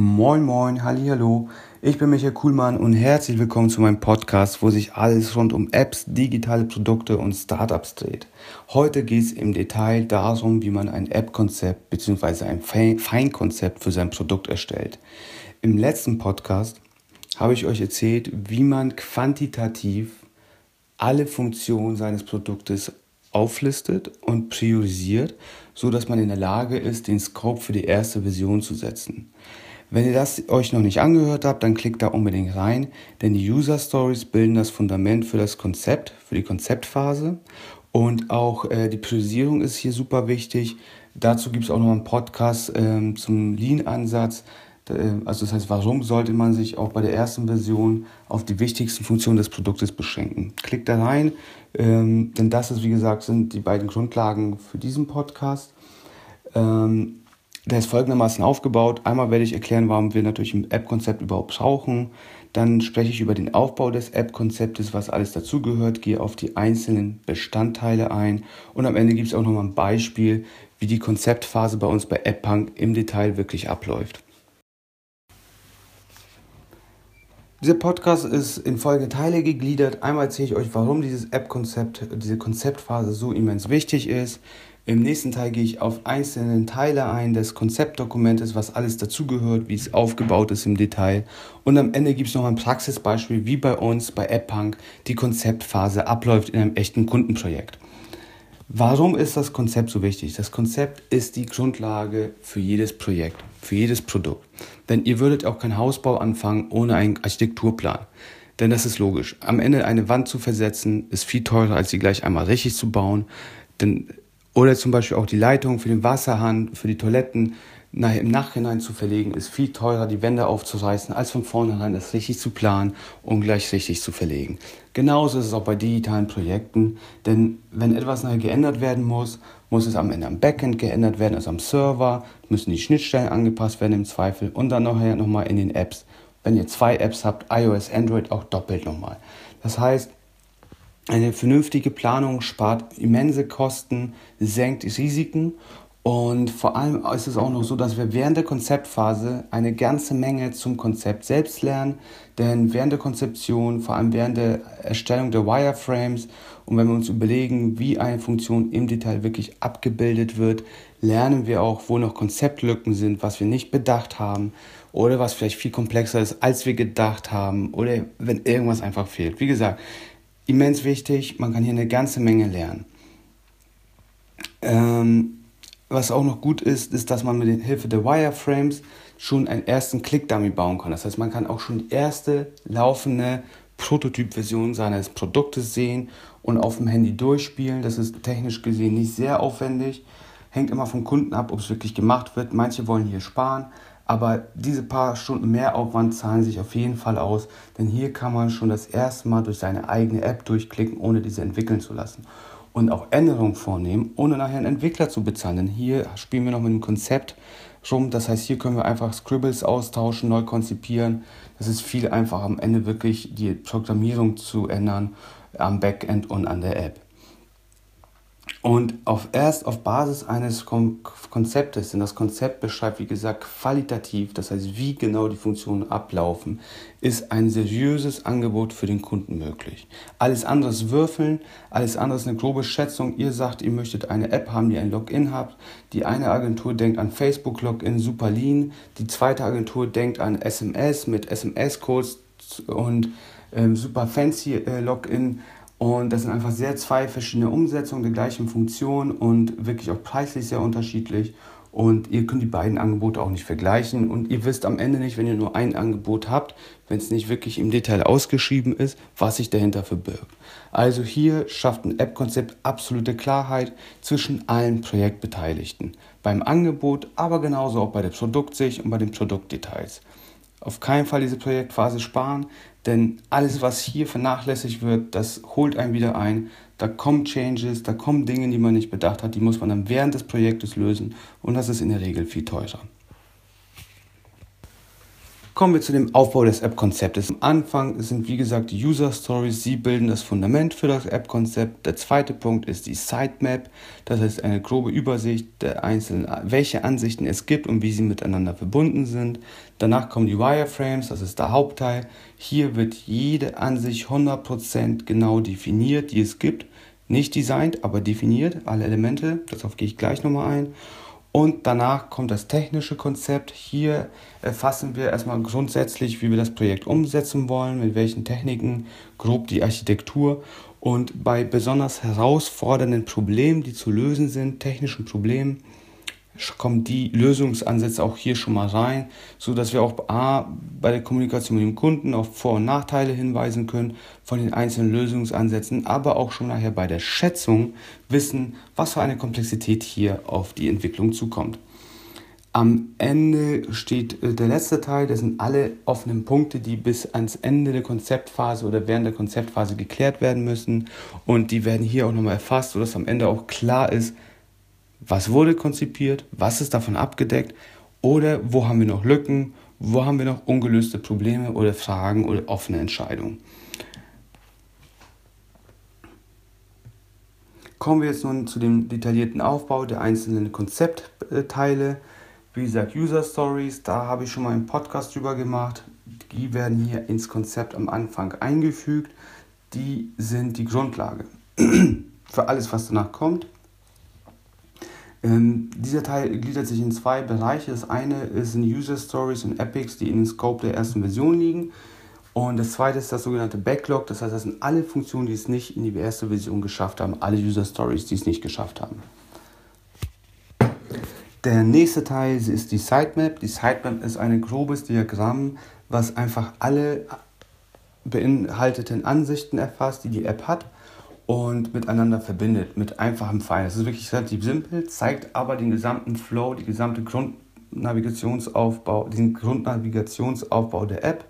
Moin moin, hallo. Ich bin Michael Kuhlmann und herzlich willkommen zu meinem Podcast, wo sich alles rund um Apps, digitale Produkte und Startups dreht. Heute geht es im Detail darum, wie man ein App-Konzept bzw. ein Feinkonzept für sein Produkt erstellt. Im letzten Podcast habe ich euch erzählt, wie man quantitativ alle Funktionen seines Produktes auflistet und priorisiert, so dass man in der Lage ist, den Scope für die erste Version zu setzen. Wenn ihr das euch noch nicht angehört habt, dann klickt da unbedingt rein, denn die User Stories bilden das Fundament für das Konzept, für die Konzeptphase. Und auch äh, die Priorisierung ist hier super wichtig. Dazu gibt es auch noch einen Podcast ähm, zum Lean-Ansatz. Äh, also das heißt, warum sollte man sich auch bei der ersten Version auf die wichtigsten Funktionen des Produktes beschränken? Klickt da rein, ähm, denn das ist, wie gesagt, sind die beiden Grundlagen für diesen Podcast. Ähm, der ist folgendermaßen aufgebaut. Einmal werde ich erklären, warum wir natürlich ein App-Konzept überhaupt brauchen. Dann spreche ich über den Aufbau des App-Konzeptes, was alles dazugehört, gehe auf die einzelnen Bestandteile ein und am Ende gibt es auch nochmal ein Beispiel, wie die Konzeptphase bei uns bei AppPunk im Detail wirklich abläuft. Dieser Podcast ist in folgende Teile gegliedert. Einmal erzähle ich euch, warum dieses App-Konzept, diese Konzeptphase so immens wichtig ist. Im nächsten Teil gehe ich auf einzelne Teile ein des Konzeptdokumentes, was alles dazugehört, wie es aufgebaut ist im Detail. Und am Ende gibt es noch ein Praxisbeispiel, wie bei uns bei AppPunk die Konzeptphase abläuft in einem echten Kundenprojekt. Warum ist das Konzept so wichtig? Das Konzept ist die Grundlage für jedes Projekt, für jedes Produkt. Denn ihr würdet auch keinen Hausbau anfangen ohne einen Architekturplan. Denn das ist logisch. Am Ende eine Wand zu versetzen, ist viel teurer, als sie gleich einmal richtig zu bauen. Denn oder zum Beispiel auch die Leitung für den Wasserhahn, für die Toiletten im Nachhinein zu verlegen, ist viel teurer, die Wände aufzureißen, als von vornherein das richtig zu planen und gleich richtig zu verlegen. Genauso ist es auch bei digitalen Projekten, denn wenn etwas nachher geändert werden muss, muss es am Ende am Backend geändert werden, also am Server, müssen die Schnittstellen angepasst werden im Zweifel und dann nachher nochmal in den Apps. Wenn ihr zwei Apps habt, iOS, Android, auch doppelt nochmal. Das heißt, eine vernünftige Planung spart immense Kosten, senkt Risiken und vor allem ist es auch noch so, dass wir während der Konzeptphase eine ganze Menge zum Konzept selbst lernen. Denn während der Konzeption, vor allem während der Erstellung der Wireframes und wenn wir uns überlegen, wie eine Funktion im Detail wirklich abgebildet wird, lernen wir auch, wo noch Konzeptlücken sind, was wir nicht bedacht haben oder was vielleicht viel komplexer ist, als wir gedacht haben oder wenn irgendwas einfach fehlt. Wie gesagt, immens wichtig. Man kann hier eine ganze Menge lernen. Ähm, was auch noch gut ist, ist, dass man mit Hilfe der Wireframes schon einen ersten Click-Dummy bauen kann. Das heißt, man kann auch schon die erste laufende Prototyp-Version seines Produktes sehen und auf dem Handy durchspielen. Das ist technisch gesehen nicht sehr aufwendig. Hängt immer vom Kunden ab, ob es wirklich gemacht wird. Manche wollen hier sparen, aber diese paar Stunden mehr Aufwand zahlen sich auf jeden Fall aus, denn hier kann man schon das erste Mal durch seine eigene App durchklicken, ohne diese entwickeln zu lassen. Und auch Änderungen vornehmen, ohne nachher einen Entwickler zu bezahlen. Denn hier spielen wir noch mit dem Konzept rum. Das heißt, hier können wir einfach Scribbles austauschen, neu konzipieren. Das ist viel einfacher am Ende wirklich die Programmierung zu ändern am Backend und an der App. Und auf, erst auf Basis eines Konzeptes, denn das Konzept beschreibt, wie gesagt, qualitativ, das heißt, wie genau die Funktionen ablaufen, ist ein seriöses Angebot für den Kunden möglich. Alles andere ist Würfeln, alles andere ist eine grobe Schätzung. Ihr sagt, ihr möchtet eine App haben, die ein Login hat. Die eine Agentur denkt an Facebook-Login, super lean. Die zweite Agentur denkt an SMS mit SMS-Codes und ähm, super fancy äh, Login. Und das sind einfach sehr zwei verschiedene Umsetzungen der gleichen Funktion und wirklich auch preislich sehr unterschiedlich. Und ihr könnt die beiden Angebote auch nicht vergleichen. Und ihr wisst am Ende nicht, wenn ihr nur ein Angebot habt, wenn es nicht wirklich im Detail ausgeschrieben ist, was sich dahinter verbirgt. Also hier schafft ein App-Konzept absolute Klarheit zwischen allen Projektbeteiligten. Beim Angebot, aber genauso auch bei der Produktsicht und bei den Produktdetails. Auf keinen Fall diese Projektphase sparen, denn alles, was hier vernachlässigt wird, das holt einen wieder ein. Da kommen Changes, da kommen Dinge, die man nicht bedacht hat, die muss man dann während des Projektes lösen und das ist in der Regel viel teurer. Kommen wir zu dem Aufbau des App-Konzeptes. Am Anfang sind wie gesagt die User Stories, sie bilden das Fundament für das App-Konzept. Der zweite Punkt ist die Sitemap, das heißt eine grobe Übersicht der einzelnen, welche Ansichten es gibt und wie sie miteinander verbunden sind. Danach kommen die Wireframes, das ist der Hauptteil. Hier wird jede Ansicht 100% genau definiert, die es gibt. Nicht designt, aber definiert, alle Elemente, darauf gehe ich gleich nochmal ein. Und danach kommt das technische Konzept. Hier erfassen wir erstmal grundsätzlich, wie wir das Projekt umsetzen wollen, mit welchen Techniken, grob die Architektur. Und bei besonders herausfordernden Problemen, die zu lösen sind, technischen Problemen, kommen die Lösungsansätze auch hier schon mal rein, so dass wir auch A, bei der Kommunikation mit dem Kunden auf Vor- und Nachteile hinweisen können von den einzelnen Lösungsansätzen, aber auch schon nachher bei der Schätzung wissen, was für eine Komplexität hier auf die Entwicklung zukommt. Am Ende steht äh, der letzte Teil, das sind alle offenen Punkte, die bis ans Ende der Konzeptphase oder während der Konzeptphase geklärt werden müssen. Und die werden hier auch nochmal erfasst, sodass am Ende auch klar ist, was wurde konzipiert, was ist davon abgedeckt oder wo haben wir noch Lücken, wo haben wir noch ungelöste Probleme oder Fragen oder offene Entscheidungen. Kommen wir jetzt nun zu dem detaillierten Aufbau der einzelnen Konzeptteile. Wie gesagt, User Stories, da habe ich schon mal einen Podcast drüber gemacht. Die werden hier ins Konzept am Anfang eingefügt. Die sind die Grundlage für alles, was danach kommt. Ähm, dieser Teil gliedert sich in zwei Bereiche. Das eine sind User Stories und Epics, die in den Scope der ersten Version liegen. Und das zweite ist das sogenannte Backlog. Das heißt, das sind alle Funktionen, die es nicht in die erste Version geschafft haben, alle User Stories, die es nicht geschafft haben. Der nächste Teil ist die Sitemap. Die Sitemap ist ein grobes Diagramm, was einfach alle beinhalteten Ansichten erfasst, die die App hat und miteinander verbindet mit einfachem Pfeil. Das ist wirklich relativ simpel, zeigt aber den gesamten Flow, die gesamte Grundnavigationsaufbau, den Grundnavigationsaufbau der App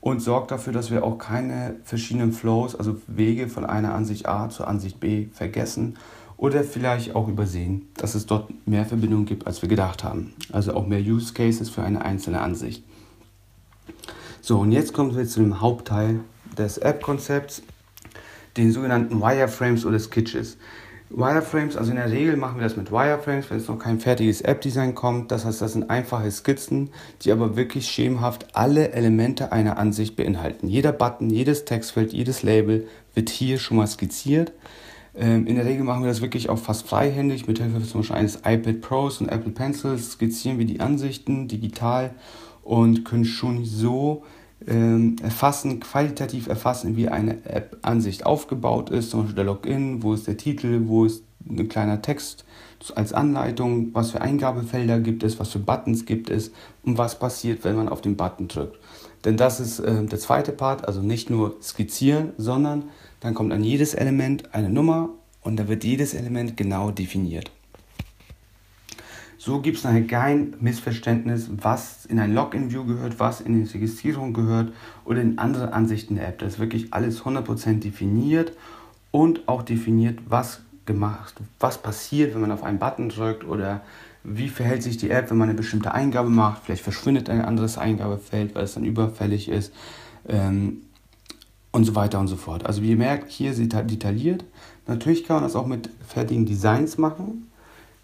und sorgt dafür, dass wir auch keine verschiedenen Flows, also Wege von einer Ansicht A zur Ansicht B vergessen oder vielleicht auch übersehen, dass es dort mehr Verbindungen gibt, als wir gedacht haben. Also auch mehr Use Cases für eine einzelne Ansicht. So, und jetzt kommen wir zu dem Hauptteil des App-Konzepts den sogenannten Wireframes oder Sketches. Wireframes, also in der Regel machen wir das mit Wireframes, wenn es noch kein fertiges App-Design kommt. Das heißt, das sind einfache Skizzen, die aber wirklich schemenhaft alle Elemente einer Ansicht beinhalten. Jeder Button, jedes Textfeld, jedes Label wird hier schon mal skizziert. Ähm, in der Regel machen wir das wirklich auch fast freihändig. Mit Hilfe zum Beispiel eines iPad Pros und Apple Pencils skizzieren wir die Ansichten digital und können schon so erfassen, qualitativ erfassen, wie eine App-Ansicht aufgebaut ist, zum Beispiel der Login, wo ist der Titel, wo ist ein kleiner Text als Anleitung, was für Eingabefelder gibt es, was für Buttons gibt es und was passiert, wenn man auf den Button drückt. Denn das ist äh, der zweite Part, also nicht nur skizzieren, sondern dann kommt an jedes Element eine Nummer und da wird jedes Element genau definiert. So gibt es nachher kein Missverständnis, was in ein Login-View gehört, was in die Registrierung gehört oder in andere Ansichten der App. Das ist wirklich alles 100% definiert und auch definiert, was gemacht, was passiert, wenn man auf einen Button drückt oder wie verhält sich die App, wenn man eine bestimmte Eingabe macht. Vielleicht verschwindet ein anderes Eingabefeld, weil es dann überfällig ist ähm, und so weiter und so fort. Also wie ihr merkt, hier ist detailliert. Natürlich kann man das auch mit fertigen Designs machen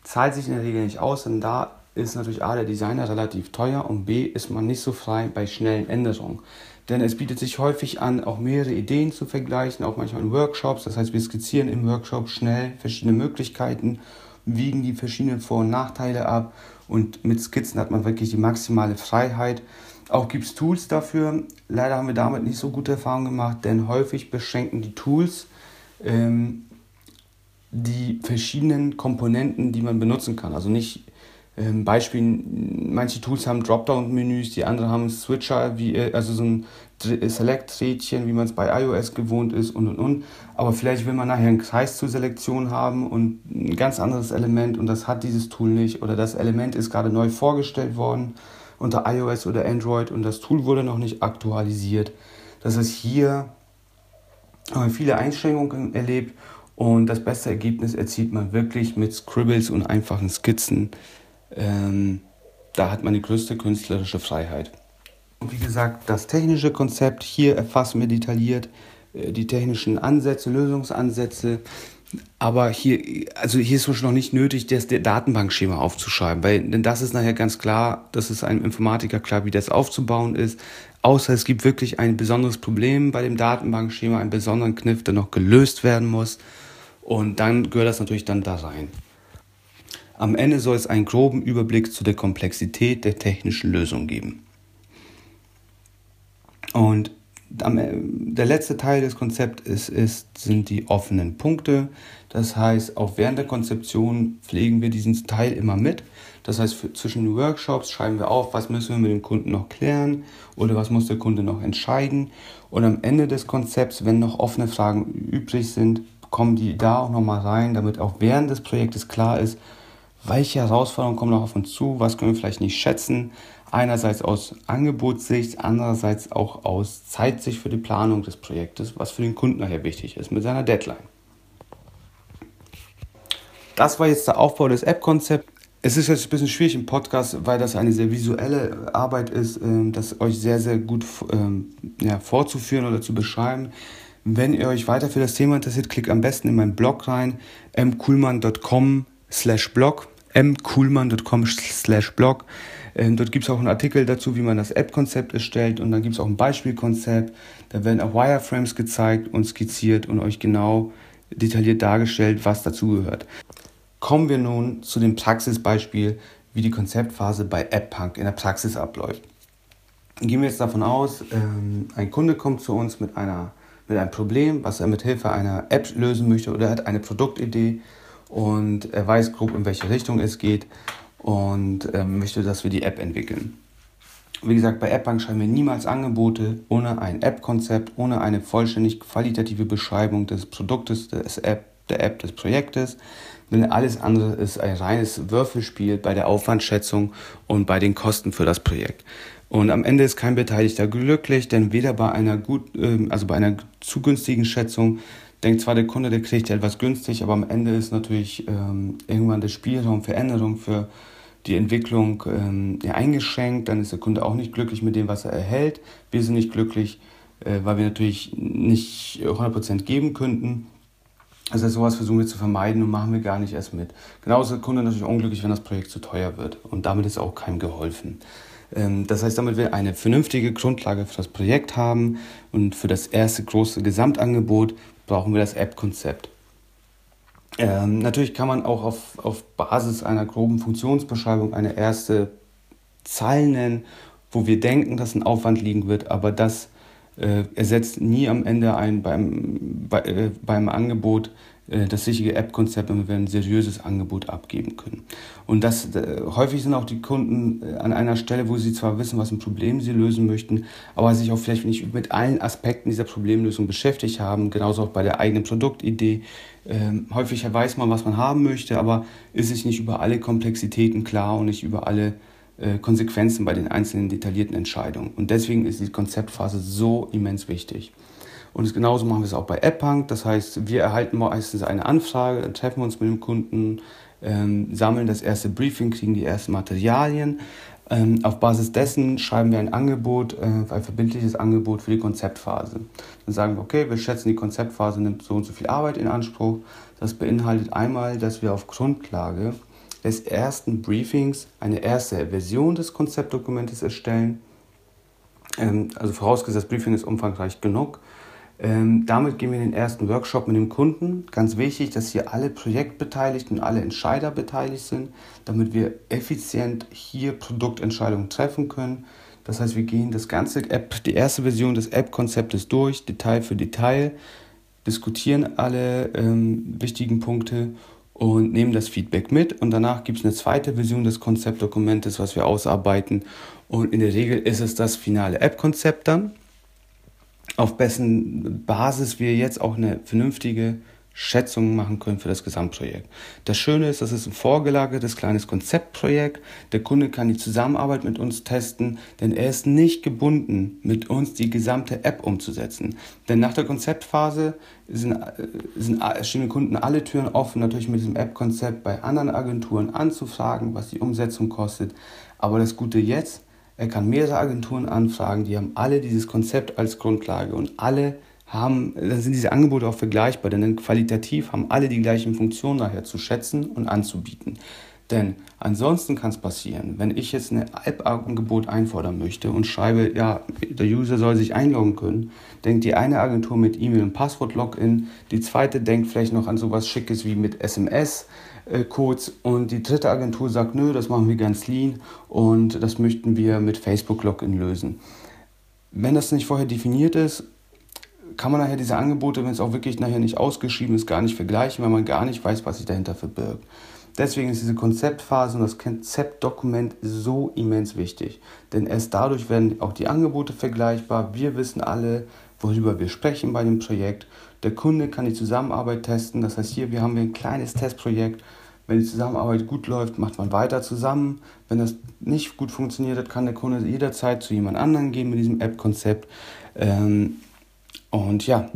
zahlt sich in der Regel nicht aus, denn da ist natürlich A, der Designer relativ teuer und B, ist man nicht so frei bei schnellen Änderungen. Denn es bietet sich häufig an, auch mehrere Ideen zu vergleichen, auch manchmal in Workshops. Das heißt, wir skizzieren im Workshop schnell verschiedene Möglichkeiten, wiegen die verschiedenen Vor- und Nachteile ab und mit Skizzen hat man wirklich die maximale Freiheit. Auch gibt es Tools dafür. Leider haben wir damit nicht so gute Erfahrungen gemacht, denn häufig beschränken die Tools ähm, die verschiedenen Komponenten, die man benutzen kann. Also nicht ähm, Beispiel, manche Tools haben Dropdown-Menüs, die anderen haben Switcher, wie, äh, also so ein Select-Rädchen, wie man es bei iOS gewohnt ist und und und. Aber vielleicht will man nachher einen Kreis zur Selektion haben und ein ganz anderes Element und das hat dieses Tool nicht. Oder das Element ist gerade neu vorgestellt worden unter iOS oder Android und das Tool wurde noch nicht aktualisiert. Das heißt, hier haben wir viele Einschränkungen erlebt und das beste Ergebnis erzielt man wirklich mit Scribbles und einfachen Skizzen. Ähm, da hat man die größte künstlerische Freiheit. Und wie gesagt, das technische Konzept, hier erfassen wir detailliert äh, die technischen Ansätze, Lösungsansätze. Aber hier, also hier ist es noch nicht nötig, das Datenbankschema aufzuschreiben, weil denn das ist nachher ganz klar, das ist einem Informatiker klar, wie das aufzubauen ist. Außer es gibt wirklich ein besonderes Problem bei dem Datenbankschema, einen besonderen Kniff, der noch gelöst werden muss. Und dann gehört das natürlich dann da rein. Am Ende soll es einen groben Überblick zu der Komplexität der technischen Lösung geben. Und der letzte Teil des Konzepts ist, ist, sind die offenen Punkte. Das heißt, auch während der Konzeption pflegen wir diesen Teil immer mit. Das heißt, für, zwischen den Workshops schreiben wir auf, was müssen wir mit dem Kunden noch klären oder was muss der Kunde noch entscheiden. Und am Ende des Konzepts, wenn noch offene Fragen übrig sind, kommen die da auch nochmal rein, damit auch während des Projektes klar ist, welche Herausforderungen kommen noch auf uns zu, was können wir vielleicht nicht schätzen, Einerseits aus Angebotssicht, andererseits auch aus Zeitsicht für die Planung des Projektes, was für den Kunden nachher wichtig ist mit seiner Deadline. Das war jetzt der Aufbau des App-Konzepts. Es ist jetzt ein bisschen schwierig im Podcast, weil das eine sehr visuelle Arbeit ist, ähm, das euch sehr, sehr gut ähm, vorzuführen oder zu beschreiben. Wenn ihr euch weiter für das Thema interessiert, klickt am besten in meinen Blog rein, mkuhlmann.com slash blog, mkuhlmann.com slash blog. Ähm, dort gibt es auch einen Artikel dazu, wie man das App-Konzept erstellt und dann gibt es auch ein Beispielkonzept. Da werden auch Wireframes gezeigt und skizziert und euch genau detailliert dargestellt, was dazugehört. Kommen wir nun zu dem Praxisbeispiel, wie die Konzeptphase bei AppPunk in der Praxis abläuft. Gehen wir jetzt davon aus, ähm, ein Kunde kommt zu uns mit, einer, mit einem Problem, was er mit Hilfe einer App lösen möchte oder er hat eine Produktidee und er weiß grob, in welche Richtung es geht und ähm, möchte, dass wir die App entwickeln. Wie gesagt, bei AppBank schreiben wir niemals Angebote ohne ein App-Konzept, ohne eine vollständig qualitative Beschreibung des Produktes, des App, der App, des Projektes. Denn alles andere ist ein reines Würfelspiel bei der Aufwandschätzung und bei den Kosten für das Projekt. Und am Ende ist kein Beteiligter glücklich, denn weder bei einer gut, ähm, also bei einer zu günstigen Schätzung denkt zwar der Kunde, der kriegt etwas günstig, aber am Ende ist natürlich ähm, irgendwann der Spielraum für Änderung, für die Entwicklung ähm, ja, eingeschränkt, dann ist der Kunde auch nicht glücklich mit dem, was er erhält. Wir sind nicht glücklich, äh, weil wir natürlich nicht 100% geben könnten. Also sowas versuchen wir zu vermeiden und machen wir gar nicht erst mit. Genauso ist der Kunde natürlich unglücklich, wenn das Projekt zu teuer wird. Und damit ist auch keinem geholfen. Ähm, das heißt, damit wir eine vernünftige Grundlage für das Projekt haben und für das erste große Gesamtangebot brauchen wir das App-Konzept. Ähm, natürlich kann man auch auf, auf Basis einer groben Funktionsbeschreibung eine erste Zahl nennen, wo wir denken, dass ein Aufwand liegen wird, aber das äh, ersetzt nie am Ende ein beim, bei, äh, beim Angebot das richtige App-Konzept und wir werden ein seriöses Angebot abgeben können. Und das äh, häufig sind auch die Kunden äh, an einer Stelle, wo sie zwar wissen, was ein Problem sie lösen möchten, aber sich auch vielleicht nicht mit allen Aspekten dieser Problemlösung beschäftigt haben, genauso auch bei der eigenen Produktidee. Ähm, häufig weiß man, was man haben möchte, aber ist sich nicht über alle Komplexitäten klar und nicht über alle äh, Konsequenzen bei den einzelnen detaillierten Entscheidungen. Und deswegen ist die Konzeptphase so immens wichtig. Und genauso machen wir es auch bei AppPunk. Das heißt, wir erhalten meistens eine Anfrage, treffen uns mit dem Kunden, ähm, sammeln das erste Briefing, kriegen die ersten Materialien. Ähm, auf Basis dessen schreiben wir ein Angebot, äh, ein verbindliches Angebot für die Konzeptphase. Dann sagen wir, okay, wir schätzen, die Konzeptphase nimmt so und so viel Arbeit in Anspruch. Das beinhaltet einmal, dass wir auf Grundlage des ersten Briefings eine erste Version des Konzeptdokumentes erstellen. Ähm, also vorausgesetzt, das Briefing ist umfangreich genug. Ähm, damit gehen wir in den ersten Workshop mit dem Kunden. Ganz wichtig, dass hier alle Projektbeteiligten und alle Entscheider beteiligt sind, damit wir effizient hier Produktentscheidungen treffen können. Das heißt, wir gehen das ganze App, die erste Version des App-Konzeptes durch, Detail für Detail, diskutieren alle ähm, wichtigen Punkte und nehmen das Feedback mit. Und danach gibt es eine zweite Version des Konzeptdokumentes, was wir ausarbeiten. Und in der Regel ist es das finale App-Konzept dann auf dessen Basis wir jetzt auch eine vernünftige Schätzung machen können für das Gesamtprojekt. Das Schöne ist, das ist ein vorgelagertes kleines Konzeptprojekt. Der Kunde kann die Zusammenarbeit mit uns testen, denn er ist nicht gebunden, mit uns die gesamte App umzusetzen. Denn nach der Konzeptphase sind, sind, stehen den Kunden alle Türen offen, natürlich mit diesem App-Konzept bei anderen Agenturen anzufragen, was die Umsetzung kostet. Aber das Gute jetzt, er kann mehrere Agenturen anfragen, die haben alle dieses Konzept als Grundlage und alle haben, dann sind diese Angebote auch vergleichbar, denn qualitativ haben alle die gleichen Funktionen daher zu schätzen und anzubieten. Denn ansonsten kann es passieren, wenn ich jetzt ein App-Angebot einfordern möchte und schreibe, ja, der User soll sich einloggen können, denkt die eine Agentur mit E-Mail und Passwort-Login, die zweite denkt vielleicht noch an sowas Schickes wie mit SMS-Codes und die dritte Agentur sagt, nö, das machen wir ganz lean und das möchten wir mit Facebook-Login lösen. Wenn das nicht vorher definiert ist, kann man nachher diese Angebote, wenn es auch wirklich nachher nicht ausgeschrieben ist, gar nicht vergleichen, weil man gar nicht weiß, was sich dahinter verbirgt. Deswegen ist diese Konzeptphase und das Konzeptdokument so immens wichtig. Denn erst dadurch werden auch die Angebote vergleichbar. Wir wissen alle, worüber wir sprechen bei dem Projekt. Der Kunde kann die Zusammenarbeit testen. Das heißt, hier wir haben wir ein kleines Testprojekt. Wenn die Zusammenarbeit gut läuft, macht man weiter zusammen. Wenn das nicht gut funktioniert hat, kann der Kunde jederzeit zu jemand anderem gehen mit diesem App-Konzept. Ähm, und ja,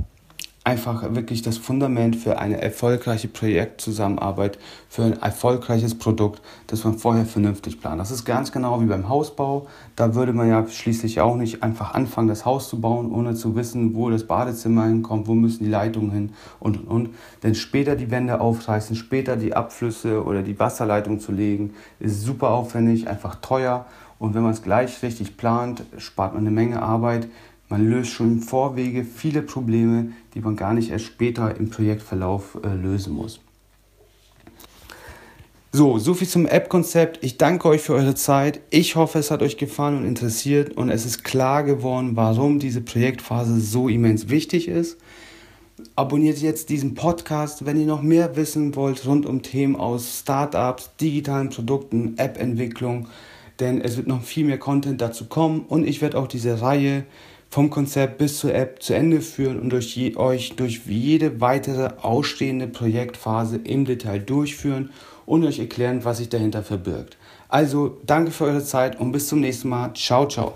einfach wirklich das Fundament für eine erfolgreiche Projektzusammenarbeit, für ein erfolgreiches Produkt, das man vorher vernünftig plant. Das ist ganz genau wie beim Hausbau. Da würde man ja schließlich auch nicht einfach anfangen, das Haus zu bauen, ohne zu wissen, wo das Badezimmer hinkommt, wo müssen die Leitungen hin und und und. Denn später die Wände aufreißen, später die Abflüsse oder die Wasserleitung zu legen, ist super aufwendig, einfach teuer. Und wenn man es gleich richtig plant, spart man eine Menge Arbeit man löst schon im Vorwege viele Probleme, die man gar nicht erst später im Projektverlauf äh, lösen muss. So, soviel zum App-Konzept. Ich danke euch für eure Zeit. Ich hoffe, es hat euch gefallen und interessiert und es ist klar geworden, warum diese Projektphase so immens wichtig ist. Abonniert jetzt diesen Podcast, wenn ihr noch mehr wissen wollt rund um Themen aus Startups, digitalen Produkten, App-Entwicklung, denn es wird noch viel mehr Content dazu kommen und ich werde auch diese Reihe vom Konzept bis zur App zu Ende führen und durch je, euch durch jede weitere ausstehende Projektphase im Detail durchführen und euch erklären, was sich dahinter verbirgt. Also danke für eure Zeit und bis zum nächsten Mal. Ciao, ciao.